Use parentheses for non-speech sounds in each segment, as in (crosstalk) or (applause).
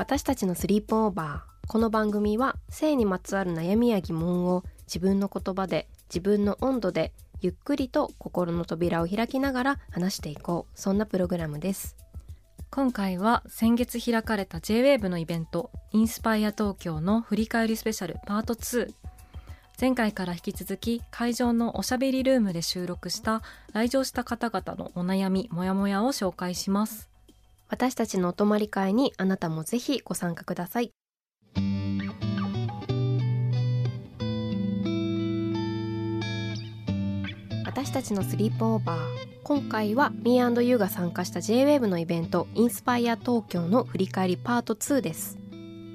私たちのスリープオーバー。この番組は性にまつわる悩みや疑問を自分の言葉で自分の温度でゆっくりと心の扉を開きながら話していこう。そんなプログラムです。今回は先月開かれた JWAVE のイベントインスパイア東京の振り返りスペシャルパート2前回から引き続き会場のおしゃべりルームで収録した来場した方々のお悩みモヤモヤを紹介します。私たちのお泊まり会にあなたもぜひご参加ください。私たちのスリープオーバー。今回は Me&You が参加した JWAVE のイベントインスパイア東京の振り返りパート2です。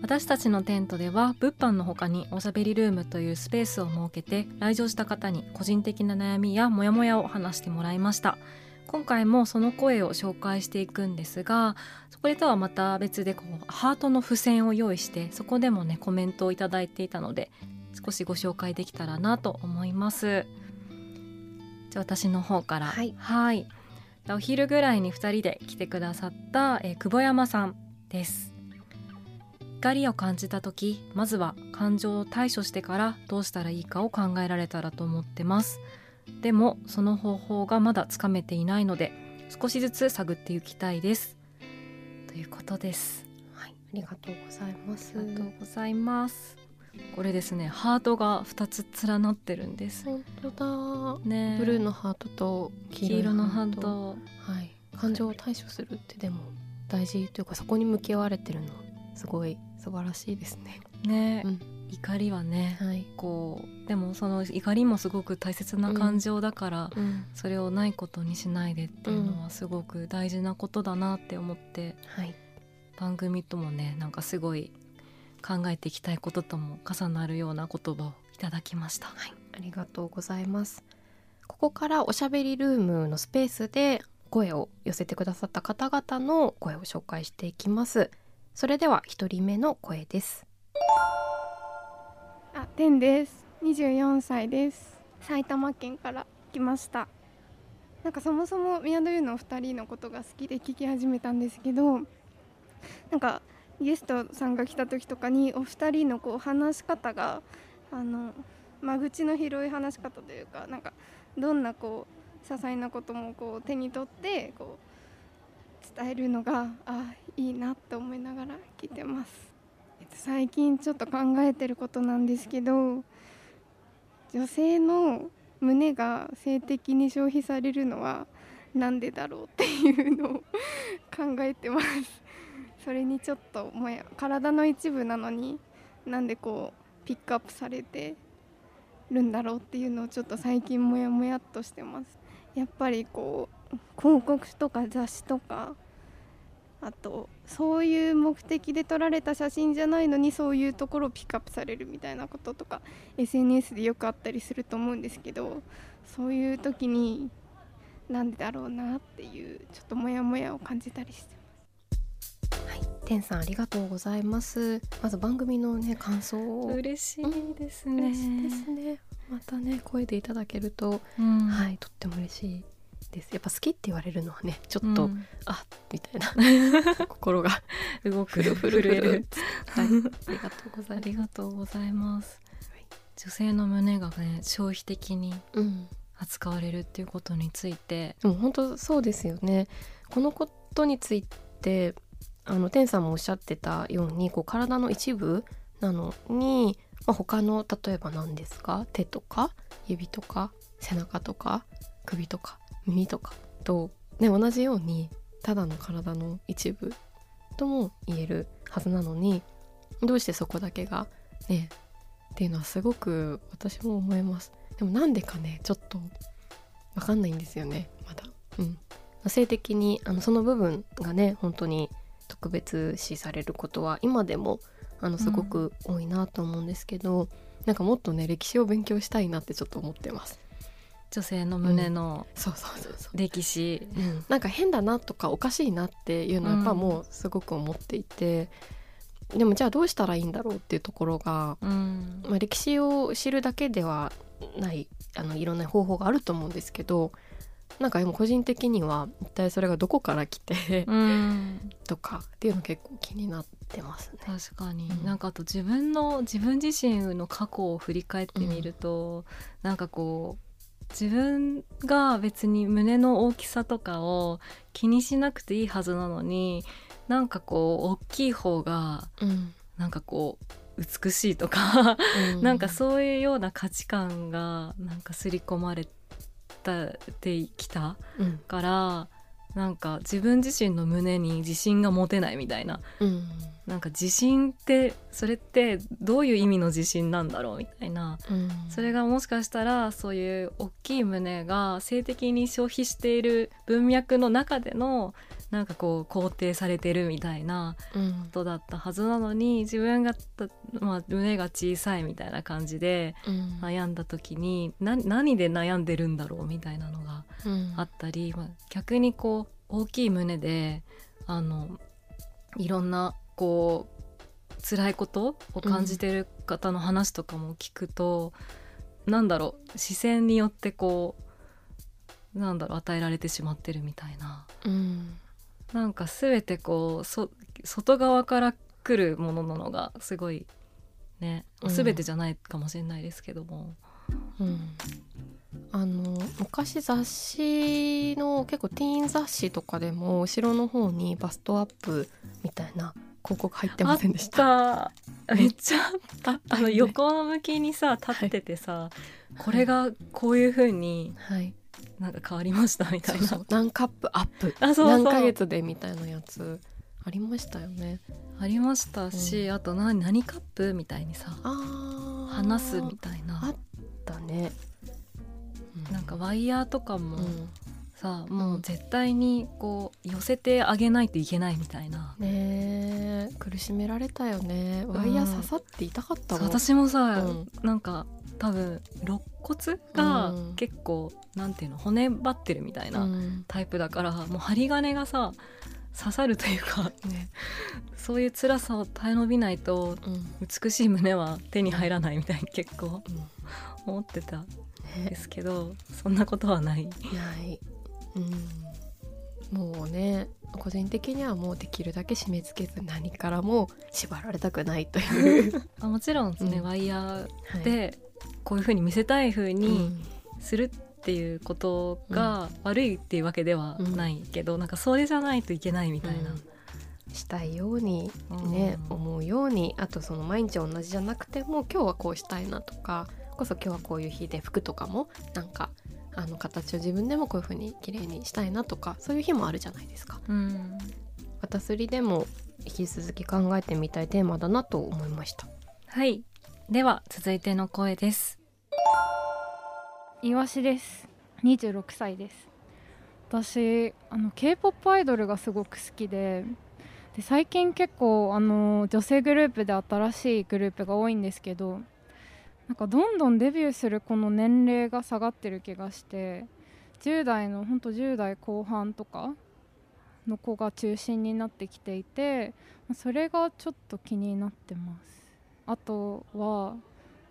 私たちのテントでは物販の他におしゃべりルームというスペースを設けて来場した方に個人的な悩みやモヤモヤを話してもらいました。今回もその声を紹介していくんですがそこでとはまた別でこうハートの付箋を用意してそこでもねコメントをいただいていたので少しご紹介できたらなと思います。じゃあ私の方から。はい。はい。お昼ぐらいに2人で来てくださった、えー久保山さんです。怒りを感じた時まずは感情を対処してからどうしたらいいかを考えられたらと思ってますでもその方法がまだつかめていないので少しずつ探っていきたいです。ということです。はい、ありがとうございます。ありがとうございます。これですねハートが2つ連なってるんです。本当だ。ねブルーのハートと黄黄色のハート。はい、感情を対処するってでも大事というかそこに向き合われてるのすごい素晴らしいですね。ね、うん怒りはねはい、こうでもその怒りもすごく大切な感情だから、うん、それをないことにしないでっていうのはすごく大事なことだなって思って、はい、番組ともねなんかすごい考えていきたいこととも重なるような言葉をいただきました。はい、ありがとうございます。ここからおしゃべりルームのスペースで声を寄せてくださった方々の声を紹介していきます。それでは一人目の声です。あ、てんです。24歳です。埼玉県から来ました。なんかそもそも宮戸優のお二人のことが好きで聞き始めたんですけど、なんかゲストさんが来た時とかにお二人のこう話し方があの間口の広い話し方というか、なんかどんなこう些細なこともこう手に取ってこう伝えるのがあいいなと思いながら聞いてます。最近ちょっと考えてることなんですけど女性の胸が性的に消費されるのはなんでだろうっていうのを考えてます。それにちょっともや体の一部なのになんでこうピックアップされてるんだろうっていうのをちょっと最近もやもやっとしてます。やっぱりこう広告とか雑誌とかあとそういう目的で撮られた写真じゃないのにそういうところをピックアップされるみたいなこととか SNS でよくあったりすると思うんですけどそういう時になんでだろうなっていうちょっとモヤモヤを感じたりしてはい、てんさんありがとうございます。まず番組のね感想を嬉しいですね。嬉しいですね。またね声でいただけると、うんはいとっても嬉しいです。やっぱ好きって言われるのはねちょっと、うん。あみたいな。(laughs) 心が動く震える。はい、ありがとうございます。ありがとうございます、はい。女性の胸がね消費的にうん、扱われるっていうことについて。でも本当そうですよね。このことについてあの天さんもおっしゃってたようにこう体の一部なのに、まあ、他の例えば何ですか？手とか？指とか？背中とか？首とか？耳とかと、ね、同じようにただの体の一部とも言えるはずなのにどうしてそこだけがねっていうのはすごく私も思います。でもなんでかねちょっとわかんないんですよねまだ。うん。性的にあのその部分がね本当に特別視されることは今でもあのすごく多いなと思うんですけど、うん、なんかもっとね歴史を勉強したいなってちょっと思ってます。女性の胸の歴史、うん、なんか変だなとかおかしいなっていうのはやっぱもうすごく思っていて、うん、でもじゃあどうしたらいいんだろうっていうところが、うん、まあ、歴史を知るだけではないあのいろんな方法があると思うんですけどなんかでも個人的には一体それがどこから来て (laughs) とかっていうの結構気になってますね。確かに、うん、なんかあと自分の自分自身の過去を振り返ってみると、うん、なんかこう自分が別に胸の大きさとかを気にしなくていいはずなのになんかこう大きい方が、うん、なんかこう美しいとかなんかそういうような価値観がなんか刷り込まれてきたから、なんか自分自身の胸に自信が持てないみたいな、うん、なんか自信ってそれってどういう意味の自信なんだろうみたいな、うん、それがもしかしたらそういう大きい胸が性的に消費している文脈の中でのなんかこう肯定されてるみたいなことだったはずなのに、うん、自分が、まあ、胸が小さいみたいな感じで悩んだ時に、うん、何で悩んでるんだろうみたいなのがあったり、まあ、逆にこう大きい胸であのいろんなこう辛いことを感じてる方の話とかも聞くと、うん、なんだろう視線によってこうなんだろう与えられてしまってるみたいな、うん、なんか全てこうそ外側から来るものなのがすごいね、うん、全てじゃないかもしれないですけども。うん、あの昔雑誌の結構ティーン雑誌とかでも後ろの方にバストアップみたいな広告入ってませんでした？めっちゃあった。あの横向きにさ立っててさ、はい、これがこういうふうに、はい、なんか変わりましたみたいな。そう何カップアップ。あそう何ヶ月でみたいなやつ。ありましたよね。ありましたし、うん、あと何何カップみたいにさ話すみたいな。あったね、うん、なんかワイヤーとかも、うん。さもう絶対にこう寄せてあげないといけないみたいな。ね苦しめられたよね。ワイヤー刺さって痛かったもん、私もさ、うん、なんか多分肋骨が結構、うん、なんていうの骨張ってるみたいなタイプだから、もう針金がさ刺さるというか、ね、そういう辛さを耐え延びないと、美しい胸は手に入らないみたいに結構、思ってたんですけど、ね、そんなことはない。ない。うん、もうね個人的にはもうできるだけ締め付けず何からも縛られたくないという。(laughs) あもちろんですね、うん、ワイヤーでこういうふうに見せたいふうにするっていうことが悪いっていうわけではないけど、うん、なんかそれじゃないといけないみたいな。したいようにね、うん、思うようにあとその毎日同じじゃなくても今日はこうしたいなとかこそ今日はこういう日で服とかもなんかあの形を自分でもこういう風に綺麗にしたいなとかそういう日もあるじゃないですか。うん、私すりでも引き続き考えてみたいテーマだなと思いました。はいでは続いての声です。いわしです。26歳です。私あの K-POP アイドルがすごく好きでで最近結構あの女性グループで新しいグループが多いんですけどなんかどんどんデビューするこの年齢が下がってる気がして10代の本当10代後半とかの子が中心になってきていてそれがちょっと気になってますあとは、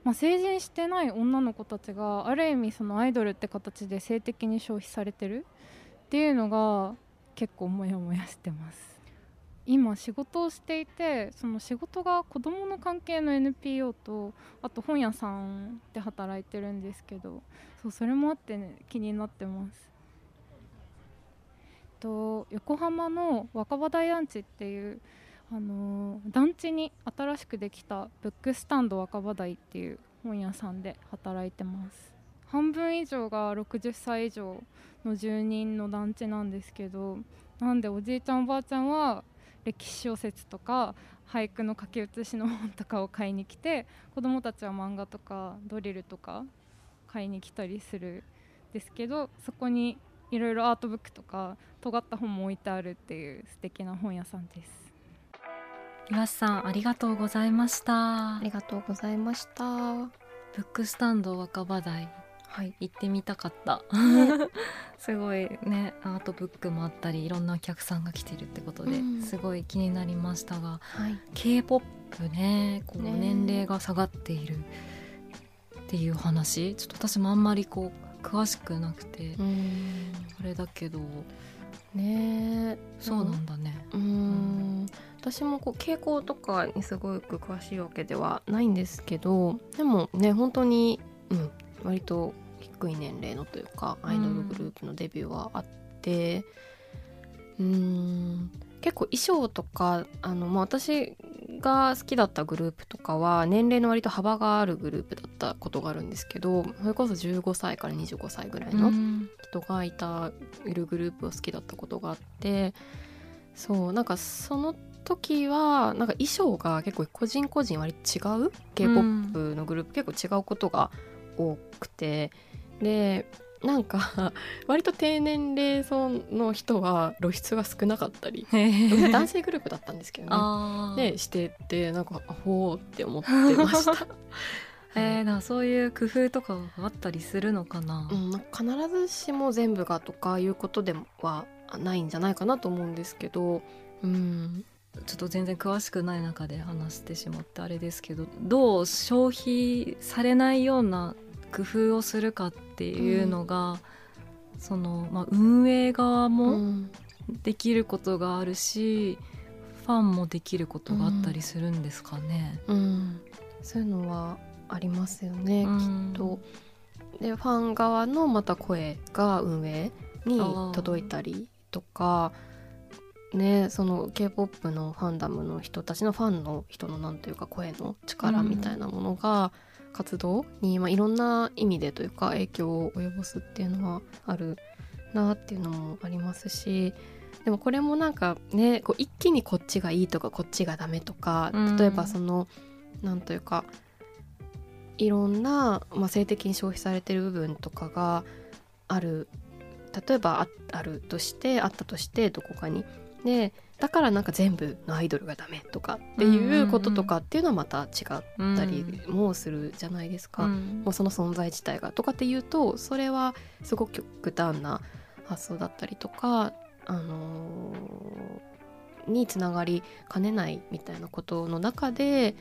まあ、成人してない女の子たちがある意味そのアイドルって形で性的に消費されてる。っていうのが結構モヤモヤしてます。今仕事をしていてその仕事が子どもの関係の NPO とあと本屋さんで働いてるんですけどそうそれもあって、ね、気になってます。と横浜の若葉台団地っていうあの団地に新しくできたブックスタンド若葉台っていう本屋さんで働いてます。半分以上が60歳以上の住人の団地なんですけどなんでおじいちゃんおばあちゃんは歴史小説とか俳句の書き写しの本とかを買いに来て子供たちは漫画とかドリルとか買いに来たりするんですけどそこにいろいろアートブックとか尖った本も置いてあるっていう素敵な本屋さんです。岩瀬さんありがとうございました。ありがとうございました。ブックスタンド若葉台はい。行ってみたかった。(laughs) すごいね。アートブックもあったりいろんなお客さんが来てるってことで、うん。すごい気になりましたがはい。K-POP ねこうね。年齢が下がっているっていう話ちょっと私もあんまりこう詳しくなくてうん。あれだけど。ね。えそうなんだね。うーん私もこう傾向とかにすごく詳しいわけではないんですけどでもね本当に、うん、割と低い年齢のというかアイドルグループのデビューはあってうーん結構衣装とかあの、まあ、私が好きだったグループとかは年齢の割と幅があるグループだったことがあるんですけどそれこそ15歳から25歳ぐらいのうん。人がいたいるグループを好きだったことがあってそうなんかその時はなんか衣装が結構個人個人割と違う？K p o p のグループ、結構違うことが多くて。でなんか (laughs) 割と低年齢層の人は露出が少なかったり。男性グループだったんですけどね。でしててなんかほうって思ってました。(laughs) えー、なそういう工夫とかがあったりするのかな、うん、まあ必ずしも全部がとかいうことではないんじゃないかなと思うんですけど、うん、ちょっと全然詳しくない中で話してしまってあれですけどどう消費されないような工夫をするかっていうのが、その、まあ、運営側うもんできることがあるし、ファンもできることがあったりするんですかね。うん、そういうのはありますよね、うんきっと。でファン側のまた声が運営に届いたりとか。ね、その k p o p のファンダムの人たちのファンの人のなんというか声の力みたいなものが活動に、まあ、いろんな意味でというか影響を及ぼすっていうのはあるなっていうのもありますしでもこれもなんかねこう一気にこっちがいいとかこっちがダメとかうん例えばその、なんというかいろんな、まあ、性的に消費されてる部分とかがある例えばああるとしてあったとしてどこかに。でだからなんか全部のアイドルがダメとかっていうこととかっていうのはまた違ったりもするじゃないですか。うん。もうその存在自体が。とかっていうとそれはすごく極端な発想だったりとか、あのーにつながりかねないみたいなことの中で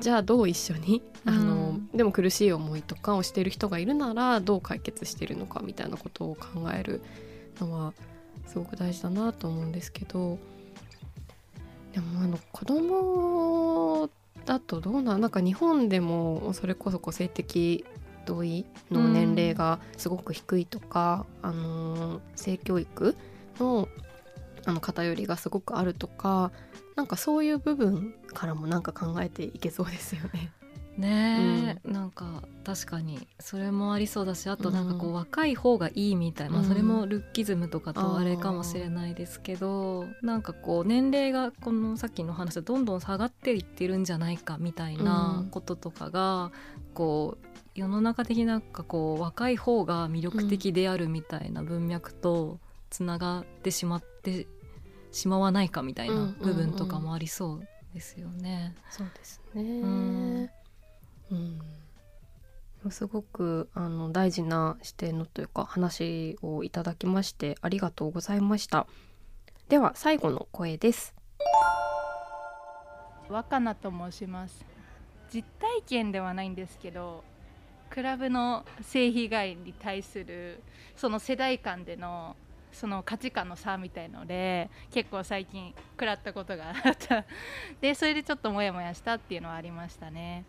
じゃあどう一緒に、あのうんでも苦しい思いとかをしている人がいるならどう解決しているのかみたいなことを考えるのはすごく大事だなと思うんですけどでもあの子供だとどうなんなんか日本でもそれこそ個性的同意の年齢がすごく低いとか、あの性教育のあの偏りがすごくあるとかなんかそういう部分からもなんか考えていけそうですよね。ねえ、なんか確かにそれもありそうだしあとなんかこう、うん若い方がいいみたいな、まあ、うんそれもルッキズムとかとあれかもしれないですけどなんかこう年齢がこのさっきの話でどんどん下がっていってるんじゃないかみたいなうん。こととかが、こう世の中的になんかこう若い方が魅力的であるみたいな文脈とつながってしまってしまわないかみたいな部分とかもありそうですよね。そうですね。うん、すごくあの大事な視点のというか話をいただきましてありがとうございました。では最後の声です。若菜と申します実体験ではないんですけどクラブの性被害に対するその世代間でのその価値観の差みたいので結構最近食らったことがあったでそれでちょっとモヤモヤしたっていうのはありましたね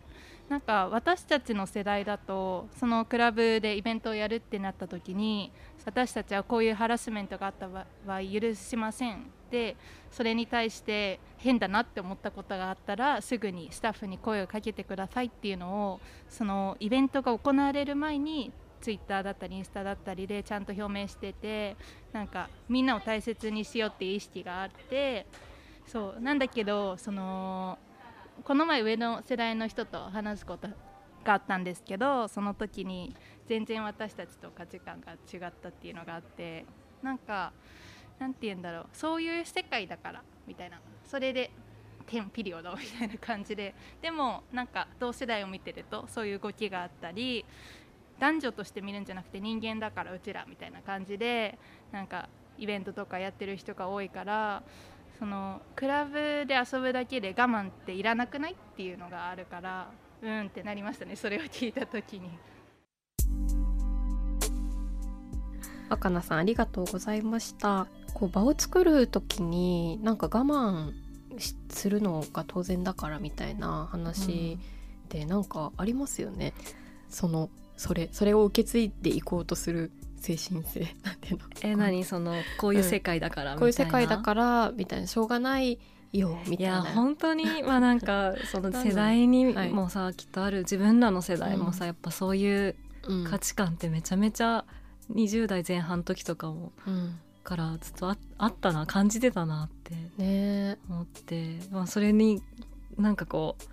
なんか私たちの世代だとそのクラブでイベントをやるってなった時に私たちはこういうハラスメントがあった場合許しません。でそれに対して変だなって思ったことがあったらすぐにスタッフに声をかけてくださいっていうのをそのイベントが行われる前にツイッターだったりインスタだったりでちゃんと表明しててなんかみんなを大切にしようっていう意識があってそうなんだけどそのこの前上の世代の人と話すことがあったんですけどその時に全然私たちと価値観が違ったっていうのがあってなんかなんて言うんだろうそういう世界だからみたいな。それでテンピリオドみたいな感じで。でもなんか同世代を見てるとそういう動きがあったり男女として見るんじゃなくて人間だからうちらみたいな感じでなんかイベントとかやってる人が多いからそのクラブで遊ぶだけで我慢っていらなくないっていうのがあるからうんってなりましたねそれを聞いた時に。若菜さんありがとうございました。こう場を作る時になんか我慢するのが当然だからみたいな話ってなんかありますよね、うん、そのそれそれを受け継いでいこうとする精神性。(laughs) なんていうの？え何？そのこういう世界だから、うん、こういう世界だからみたいな。しょうがないよみたいな。いや本当にまあなんか (laughs) その世代にもさ、はい、きっとある。自分らの世代もさ、やっぱそういう価値観ってめちゃめちゃ20代前半の時とかも、からずっとああったな感じてたなって思って、まあ、それになんかこう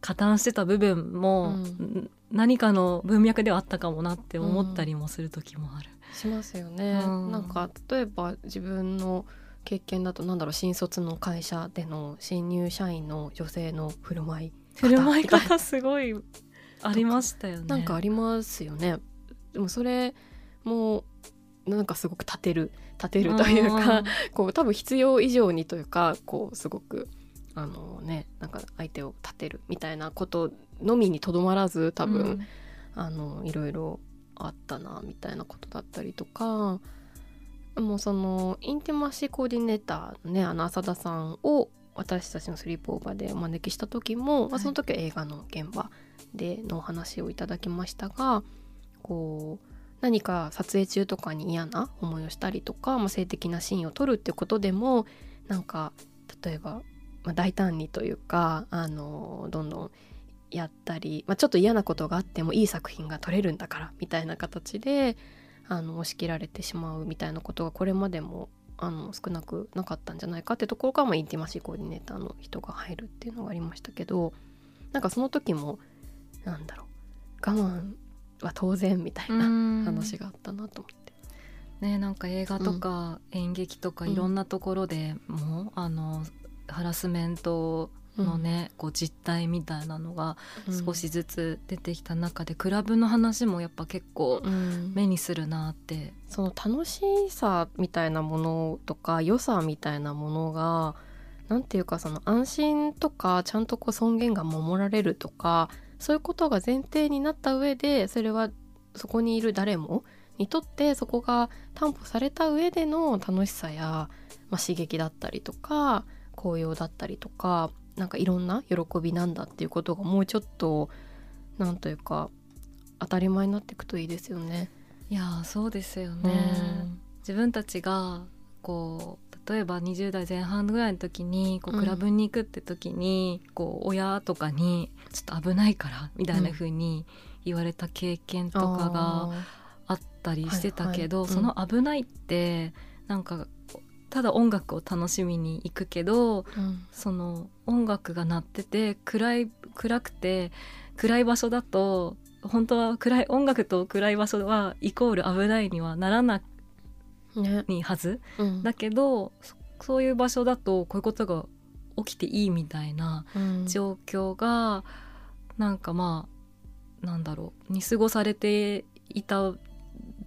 加担してた部分も、何かの文脈ではあったかもなって思ったりもする時もある。しますよね、うん、なんか例えば自分の経験だとなんだろう新卒の会社での新入社員の女性の振る舞い振る舞い方すごいありましたよね。なんかありますよね。でもそれもなんかすごく立てる立てるというか、こう多分必要以上にというかこうすごくあのねなんか相手を立てるみたいなことのみにとどまらず多分、うん、あのいろいろあったなみたいなことだったりとかもうそのインティマシーコーディネーターのねあの浅田さんを私たちのスリープオーバーでお招きした時も、はい、まあ、その時は映画の現場でのお話をいただきましたがこう何か撮影中とかに嫌な思いをしたりとか、まあ、性的なシーンを撮るってことでもなんか例えば、まあ、大胆にというかあのどんどんやったり、まあ、ちょっと嫌なことがあってもいい作品が撮れるんだからみたいな形であの押し切られてしまうみたいなことがこれまでもあの少なくなかったんじゃないかってところから、まあ、インティマシーコーディネーターの人が入るっていうのがありましたけどなんかその時もなんだろう我慢は当然みたいな話があったなと思って。ね、なんか映画とか演劇とかいろんなところでも、うん、あのハラスメントのね、うん、こう実態みたいなのが少しずつ出てきた中で、うん、クラブの話もやっぱ結構目にするなって、その楽しさみたいなものとか良さみたいなものがなんていうかその安心とかちゃんとこう尊厳が守られるとかそういうことが前提になった上でそれはそこにいる誰もにとってそこが担保された上での楽しさや、まあ、刺激だったりとか紅葉だったりとかなんかいろんな喜びなんだっていうことがもうちょっとなんというか当たり前になっていくといいですよね。いやそうですよね、自分たちがこう例えば20代前半ぐらいの時にこうクラブに行くって時に、うん、こう親とかに「ちょっと危ないから」みたいな風に言われた経験とかがあったりしてたけど、その危ないってなんかただ音楽を楽しみに行くけど、うん、その音楽が鳴ってて暗い暗くて暗い場所だと本当は暗い音楽と暗い場所はイコール危ないにはならないはず、ねうん、だけどそういう場所だとこういうことが起きていいみたいな状況が、うん、なんかまあなんだろう見過ごされていた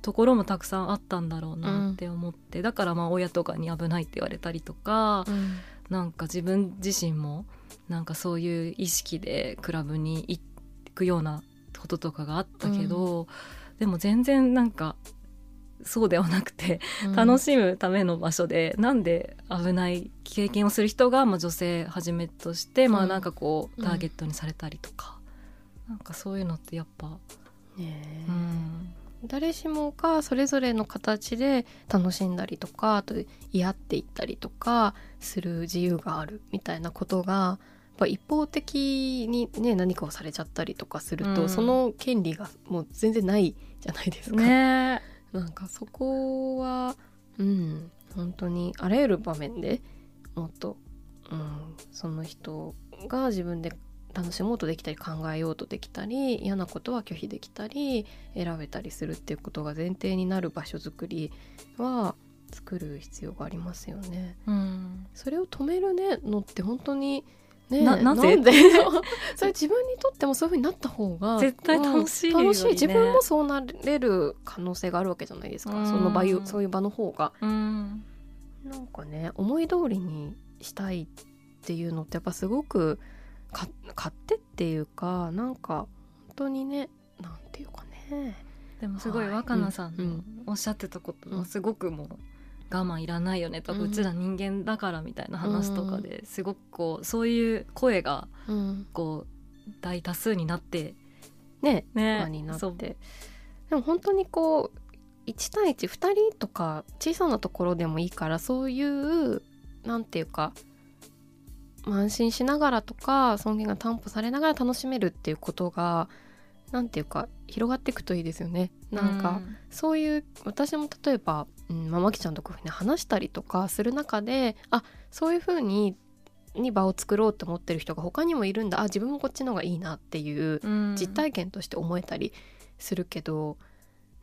ところもたくさんあったんだろうなって思って、うん、だからまあ親とかに危ないって言われたりとか、うん、なんか自分自身もなんかそういう意識でクラブに行くようなこととかがあったけど、うん、でも全然なんかそうではなくて、楽しむための場所でなんで危ない経験をする人が、まあ、女性はじめとして、まあなんかこうターゲットにされたりとかなんかそういうのってやっぱ、ねえ。うん、誰しもがそれぞれの形で楽しんだりとかあと嫌っていったりとかする自由があるみたいなことが一方的にね何かをされちゃったりとかすると、うんその権利がもう全然ないじゃないですか。ねなんかそこはうん本当にあらゆる場面でもっと、うん、その人が自分で楽しもうとできたり考えようとできたり嫌なことは拒否できたり選べたりするっていうことが前提になる場所づくりは作る必要がありますよね。うん、それを止めるねのって本当にねななぜ？んで？(laughs) それ自分にとってもそういう風になった方が絶対楽しいよね。うん楽しい。自分もそうなれる可能性があるわけじゃないですか、うん。その場そういう場の方が。うん、なんかね思い通りにしたいっていうのってやっぱすごくか勝手っていうかなんか本当にねなんていうかね。でもすごいはい。若菜さんのうん。おっしゃってたことうん。はすごくもう我慢いらないよねとか、ううんちら人間だからみたいな話とかですごくこうそういう声がうん。こう大多数になってねね輪になって。でも本当にこう1対12人とか小さなところでもいいからそういうなんていうかまあ安心しながらとか尊厳が担保されながら楽しめるっていうことがなんていうか広がっていくといいですよね。なんか、そういう私も例えば、うん、ママキちゃんとこういうふうに話したりとかする中であそういうふうにに場を作ろうと思ってる人が他にもいるんだ。あ自分もこっちの方がいいなっていううん。実体験として思えたりするけど、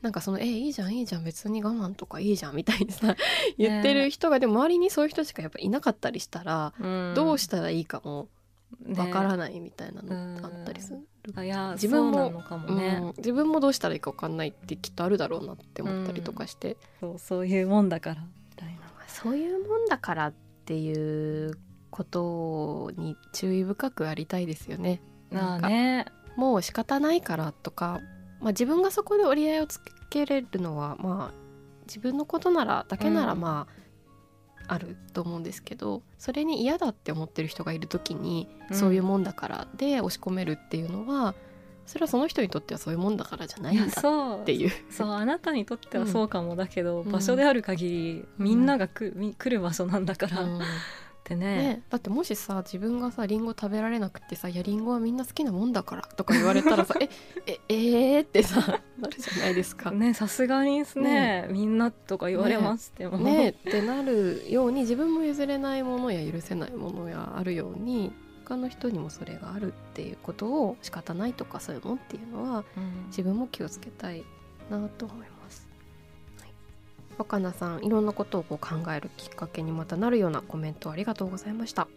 なんかその「えいいじゃんいいじゃん別に我慢とかいいじゃん」みたいにさ (laughs) 言ってる人がでも周りにそういう人しかやっぱいなかったりしたら、うん。どうしたらいいかもわからない、みたいなのあったりする。あいや自分もね、うん、自分もどうしたらいいか分かんないってきっとあるだろうなって思ったりとかして、そうそういうもんだからみたいな。そういうもんだからっていうことに注意深くありたいですよね。あなんかあねもう仕方ないからとか、まあ、自分がそこで折り合いをつけれるのはまあ自分のことならだけならうん。まあ、あると思うんですけどそれに嫌だって思ってる人がいる時に、うん。そういうもんだからで押し込めるっていうのはそれはその人にとってはそういうもんだからじゃないんだっていう。そうあなたにとってはそうかもだけど、うん。場所である限りみんながく、み来る場所なんだから、っうんてねね、だってもしさ自分がさリンゴ食べられなくてさ「いやリンゴはみんな好きなもんだから」とか言われたらさ「(laughs) えええー?」ってさ (laughs) なるじゃないですか。ねさすがにですねみんなとか言われましても、ねってなるように自分も譲れないものや許せないものやあるように他の人にもそれがあるっていうことを仕方ないとかそういうもんっていうのはうん自分も気をつけたいなと思います。若菜さんいろんなことをこう考えるきっかけにまたなるようなコメントありがとうございました。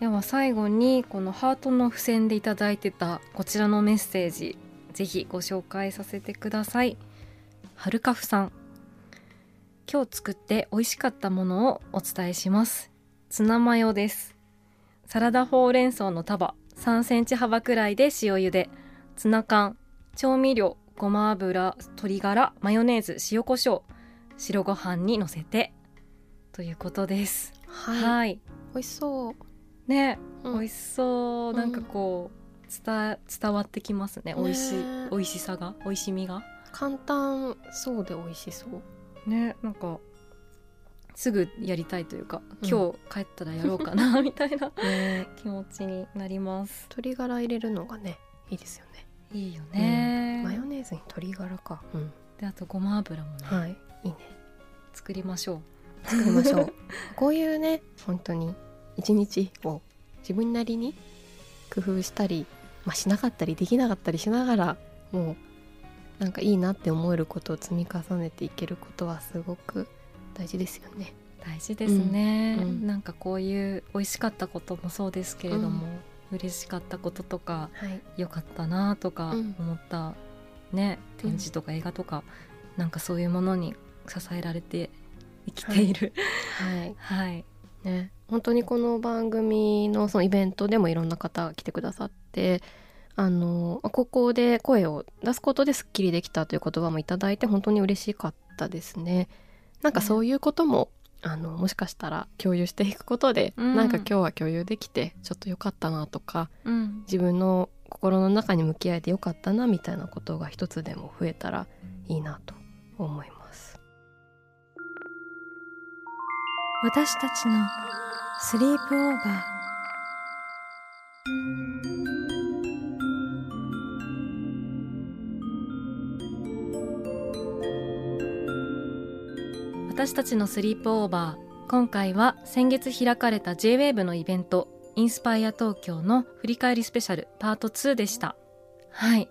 では最後にこのハートの付箋でいただいてたこちらのメッセージぜひご紹介させてください。はるかふさん今日作って美味しかったものをお伝えします。ツナマヨです。サラダほうれん草の束3センチ幅くらいで塩茹で。ツナ缶調味料ごま油鶏ガラマヨネーズ塩コショウ。白ご飯にのせて。ということです。はい、はい。美味しそう。ね、うん。美味しそう。なんかこう伝伝わってきますね。ね。美味しい。美味しさが。美味しみが。簡単そうで美味しそう。ね。なんかすぐやりたいというか、うん。今日帰ったらやろうかな (laughs) みたいなね。気持ちになります。鶏ガラ入れるのがねいいですよね。いいよね、マヨネーズに鶏ガラか。うん、であとごま油もね、はい、いいね。作りましょ作りましょう。(laughs) こういうね、本当に一日を自分なりに工夫したり、まあ、しなかったりできなかったりしながら、もうなんかいいなって思えることを積み重ねていけることはすごく大事ですよね。う大事ですね、うんうんなんかこういう美味しかったこともそうですけれども、嬉しかったこととかはい。良かったなとかうん思った、ね展示とか映画とか、なんかそういうものに支えられて生きているはい。(laughs) はい、ね、本当にこの番組のそのイベントでもいろんな方が来てくださってあのここで声を出すことですっきりできたという言葉もいただいて本当に嬉しかったですね。なんかそういうこともあのもしかしたら共有していくことで、うんなんか今日は共有できてちょっと良かったなとかうん自分の心の中に向き合えて良かったなみたいなことが一つでも増えたらいいなと思います。私たちのスリープオーバー。私たちのスリープオーバー今回は先月開かれた JWAVE のイベントインスパイア東京の振り返りスペシャルパート2でした。はい。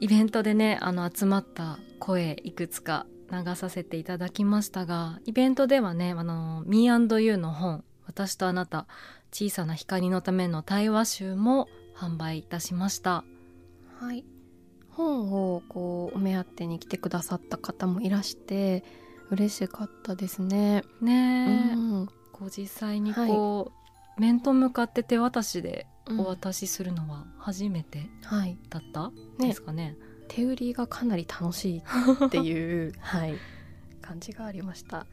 イベントでねあの集まった声いくつか流させていただきましたがイベントではねあの Me&You の本私とあなた小さな光のための対話集も販売いたしました。はい、本をこうお目当てに来てくださった方もいらして嬉しかったですね。ねえ、うん。こう実際にこう、面と向かって手渡しでうん。お渡しするのは初めてはい、だった、ね。ですかね。手売りがかなり楽しいっていう、(laughs) はい、感じがありました。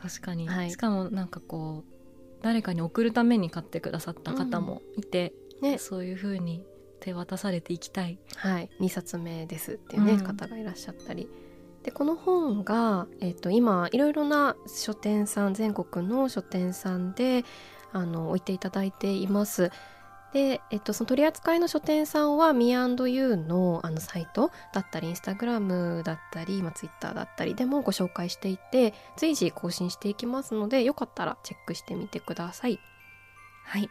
確かに、はい。しかもなんかこう誰かに送るために買ってくださった方もいて、ね。そういう風に手渡されていきたい。はい、2冊目ですっていうね、うん。方がいらっしゃったり。でこの本が、えっと今いろいろな書店さん全国の書店さんであの置いていただいています。で、えっと、その取り扱いの書店さんは Me&You のあのサイトだったりインスタグラムだったり、まあ、ツイッターだったりでもご紹介していて随時更新していきますのでよかったらチェックしてみてください。はい。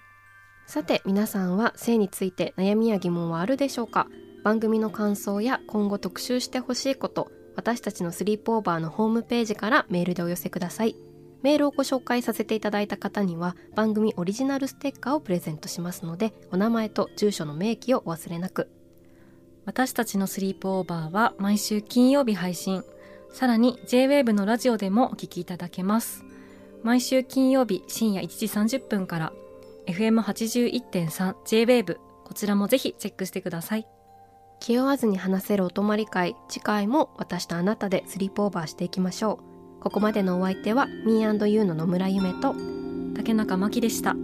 さて皆さんは性について悩みや疑問はあるでしょうか？番組の感想や今後特集してほしいこと私たちのスリープオーバーのホームページからメールでお寄せくださいメールをご紹介させていただいた方には番組オリジナルステッカーをプレゼントしますのでお名前と住所の明記をお忘れなく私たちのスリープオーバーは毎週金曜日配信。さらに JWAVE のラジオでもお聞きいただけます。毎週金曜日深夜1時30分から FM81.3 JWAVE こちらもぜひチェックしてください。気負わずに話せるお泊まり会次回も私とあなたでスリープオーバーしていきましょうここまでのお相手は Me&You の野村夢と竹中真希でした。